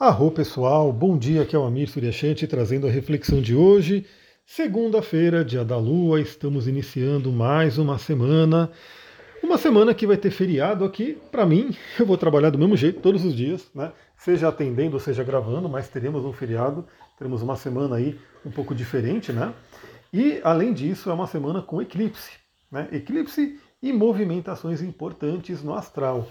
Arro pessoal, bom dia, aqui é o Amir Suryashanti trazendo a reflexão de hoje. Segunda-feira, dia da lua, estamos iniciando mais uma semana. Uma semana que vai ter feriado aqui, para mim, eu vou trabalhar do mesmo jeito todos os dias, né? Seja atendendo, seja gravando, mas teremos um feriado, teremos uma semana aí um pouco diferente, né? E além disso, é uma semana com eclipse, né? Eclipse e movimentações importantes no astral.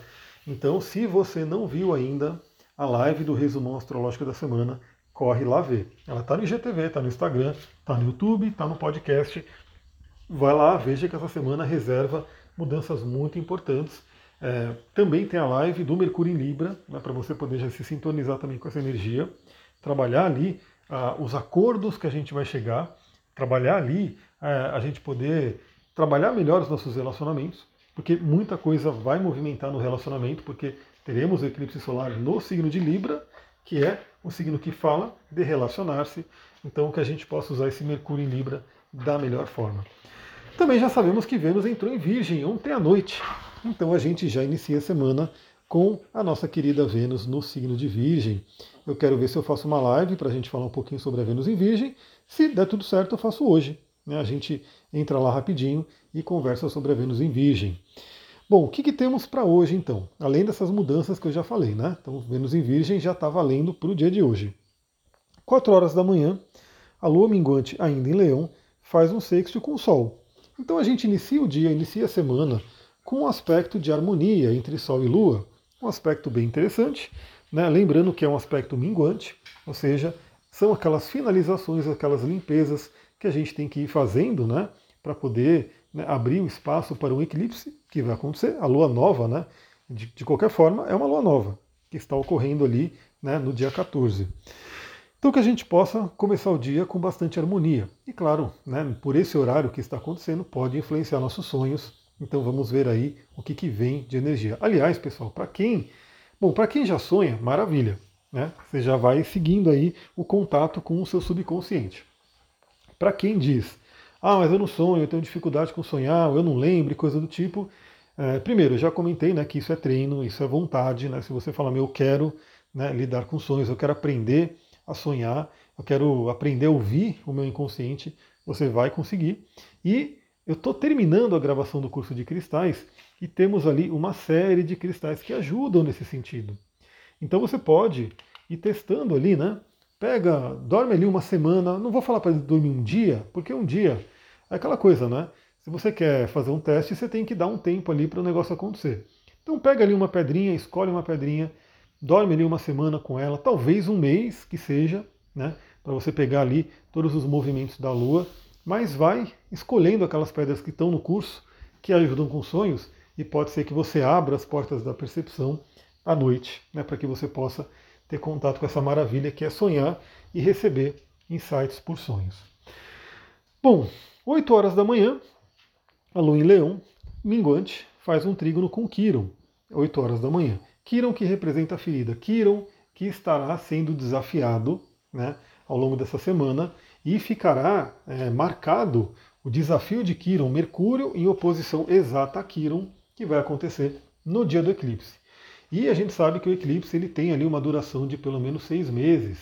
Então, se você não viu ainda, a live do resumão astrológico da semana, corre lá ver. Ela está no IGTV, está no Instagram, está no YouTube, está no podcast. Vai lá, veja que essa semana reserva mudanças muito importantes. É, também tem a live do Mercúrio em Libra, né, para você poder já se sintonizar também com essa energia, trabalhar ali ah, os acordos que a gente vai chegar, trabalhar ali ah, a gente poder trabalhar melhor os nossos relacionamentos, porque muita coisa vai movimentar no relacionamento, porque teremos o eclipse solar no signo de Libra, que é o signo que fala de relacionar-se, então que a gente possa usar esse Mercúrio em Libra da melhor forma. Também já sabemos que Vênus entrou em Virgem ontem à noite, então a gente já inicia a semana com a nossa querida Vênus no signo de Virgem. Eu quero ver se eu faço uma live para a gente falar um pouquinho sobre a Vênus em Virgem. Se der tudo certo, eu faço hoje. Né? A gente entra lá rapidinho e conversa sobre a Vênus em Virgem. Bom, o que, que temos para hoje então? Além dessas mudanças que eu já falei, né? Então, Vênus em Virgem já está valendo para o dia de hoje. 4 horas da manhã, a Lua minguante ainda em Leão faz um sexto com o Sol. Então a gente inicia o dia, inicia a semana com um aspecto de harmonia entre Sol e Lua, um aspecto bem interessante, né? lembrando que é um aspecto minguante, ou seja, são aquelas finalizações, aquelas limpezas que a gente tem que ir fazendo né? Para poder né, abrir o espaço para um eclipse que vai acontecer, a lua nova, né? De, de qualquer forma, é uma lua nova que está ocorrendo ali né, no dia 14. Então que a gente possa começar o dia com bastante harmonia. E claro, né, por esse horário que está acontecendo, pode influenciar nossos sonhos. Então vamos ver aí o que, que vem de energia. Aliás, pessoal, para quem. Bom, para quem já sonha, maravilha. Né? Você já vai seguindo aí o contato com o seu subconsciente. Para quem diz, ah, mas eu não sonho, eu tenho dificuldade com sonhar, eu não lembro, coisa do tipo. É, primeiro, eu já comentei né, que isso é treino, isso é vontade. Né? Se você fala, meu, eu quero né, lidar com sonhos, eu quero aprender a sonhar, eu quero aprender a ouvir o meu inconsciente, você vai conseguir. E eu estou terminando a gravação do curso de cristais e temos ali uma série de cristais que ajudam nesse sentido. Então você pode ir testando ali, né? Pega, dorme ali uma semana, não vou falar para dormir um dia, porque um dia é aquela coisa, né? Se você quer fazer um teste, você tem que dar um tempo ali para o negócio acontecer. Então pega ali uma pedrinha, escolhe uma pedrinha, dorme ali uma semana com ela, talvez um mês que seja, né? Para você pegar ali todos os movimentos da Lua, mas vai escolhendo aquelas pedras que estão no curso, que ajudam com sonhos, e pode ser que você abra as portas da percepção à noite, né? Para que você possa ter contato com essa maravilha que é sonhar e receber insights por sonhos. Bom, 8 horas da manhã, a lua em leão, minguante, faz um trígono com Quiron, 8 horas da manhã. Quiron que representa a ferida, Quiron que estará sendo desafiado né, ao longo dessa semana e ficará é, marcado o desafio de Quiron, Mercúrio em oposição exata a Quiron, que vai acontecer no dia do eclipse. E a gente sabe que o eclipse ele tem ali uma duração de pelo menos seis meses,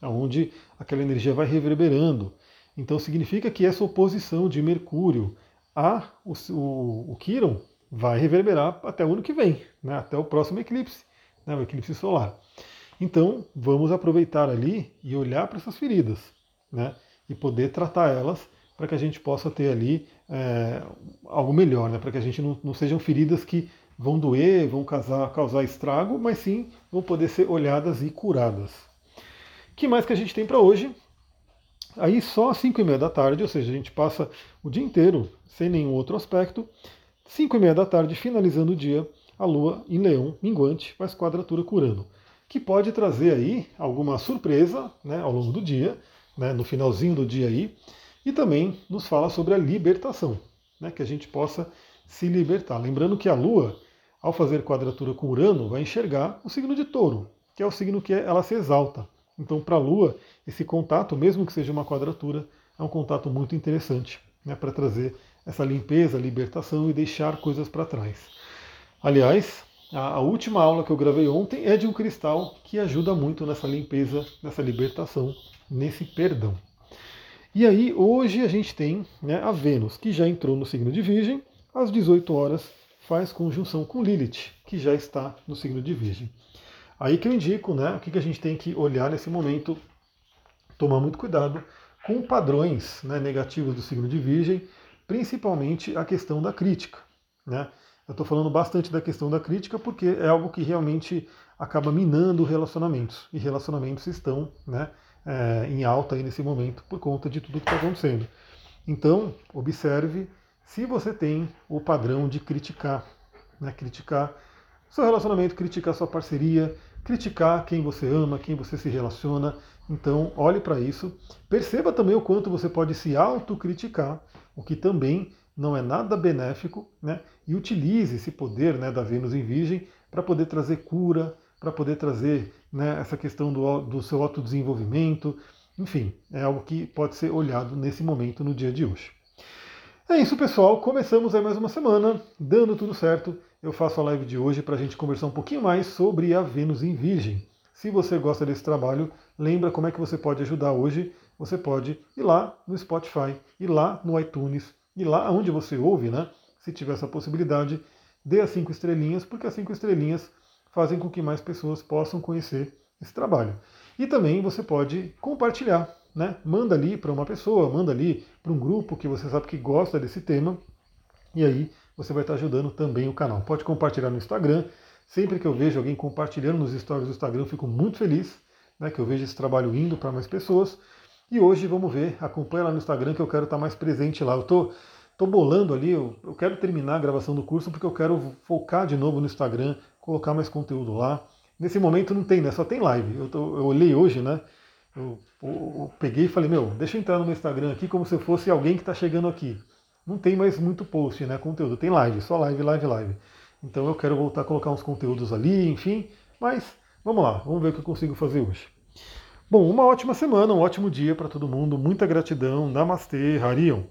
onde aquela energia vai reverberando. Então significa que essa oposição de Mercúrio a o, o, o Quiron vai reverberar até o ano que vem, né, até o próximo eclipse, né, o eclipse solar. Então vamos aproveitar ali e olhar para essas feridas, né, e poder tratar elas para que a gente possa ter ali é, algo melhor, né, para que a gente não, não sejam feridas que vão doer, vão causar, causar estrago, mas sim vão poder ser olhadas e curadas. Que mais que a gente tem para hoje? Aí só às 5 e meia da tarde, ou seja, a gente passa o dia inteiro sem nenhum outro aspecto. 5 e meia da tarde, finalizando o dia, a Lua em Leão, minguante, faz quadratura curando, que pode trazer aí alguma surpresa né, ao longo do dia, né, no finalzinho do dia aí, e também nos fala sobre a libertação, né, que a gente possa se libertar. Lembrando que a Lua ao fazer quadratura com Urano, vai enxergar o signo de touro, que é o signo que ela se exalta. Então, para a Lua, esse contato, mesmo que seja uma quadratura, é um contato muito interessante né, para trazer essa limpeza, libertação e deixar coisas para trás. Aliás, a, última aula que eu gravei ontem é de um cristal que ajuda muito nessa limpeza, nessa libertação, nesse perdão. E aí, hoje a gente tem né, a Vênus, que já entrou no signo de Virgem, às 18 horas faz conjunção com Lilith, que já está no signo de Virgem. Aí que eu indico, né, o que, a gente tem que olhar nesse momento, tomar muito cuidado com padrões né, negativos do signo de Virgem, principalmente a questão da crítica. Né? Eu estou falando bastante da questão da crítica porque é algo que realmente acaba minando relacionamentos. E relacionamentos estão né, é, em alta aí nesse momento por conta de tudo que está acontecendo. Então, observe se você tem o padrão de criticar, né, criticar seu relacionamento, criticar sua parceria, criticar quem você ama, quem você se relaciona. Então, olhe para isso. Perceba também o quanto você pode se autocriticar, o que também não é nada benéfico, né? E utilize esse poder né, da Vênus em Virgem para poder trazer cura, para poder trazer né, essa questão do, do seu autodesenvolvimento. Enfim, é algo que pode ser olhado nesse momento, no dia de hoje. É isso, pessoal. Começamos aí mais uma semana, dando tudo certo. Eu faço a live de hoje para a gente conversar um pouquinho mais sobre a Vênus em Virgem. Se você gosta desse trabalho, lembra como é que você pode ajudar hoje. Você pode ir lá no Spotify, ir lá no iTunes, ir lá onde você ouve, né? Se tiver essa possibilidade, dê as cinco estrelinhas, porque as cinco estrelinhas fazem com que mais pessoas possam conhecer esse trabalho. E também você pode compartilhar, né? Manda ali para uma pessoa, manda ali para um grupo que você sabe que gosta desse tema, e aí você vai estar ajudando também o canal. Pode compartilhar no Instagram. Sempre que eu vejo alguém compartilhando nos stories do Instagram, eu fico muito feliz, né? Que eu vejo esse trabalho indo para mais pessoas. E hoje vamos ver, acompanha lá no Instagram que eu quero estar mais presente lá. Eu tô, tô bolando ali, eu, eu quero terminar a gravação do curso porque eu quero focar de novo no Instagram, colocar mais conteúdo lá. Nesse momento não tem, né? Só tem live. Eu, tô, eu olhei hoje, né? Eu, eu, eu, peguei e falei, meu, deixa eu entrar no meu Instagram aqui como se fosse alguém que está chegando aqui. Não tem mais muito post, né? Conteúdo. Tem live, só live, live, live. Então eu quero voltar a colocar uns conteúdos ali, enfim. Mas vamos lá, vamos ver o que eu consigo fazer hoje. Bom, uma ótima semana, um ótimo dia para todo mundo. Muita gratidão. Namastê, Harion.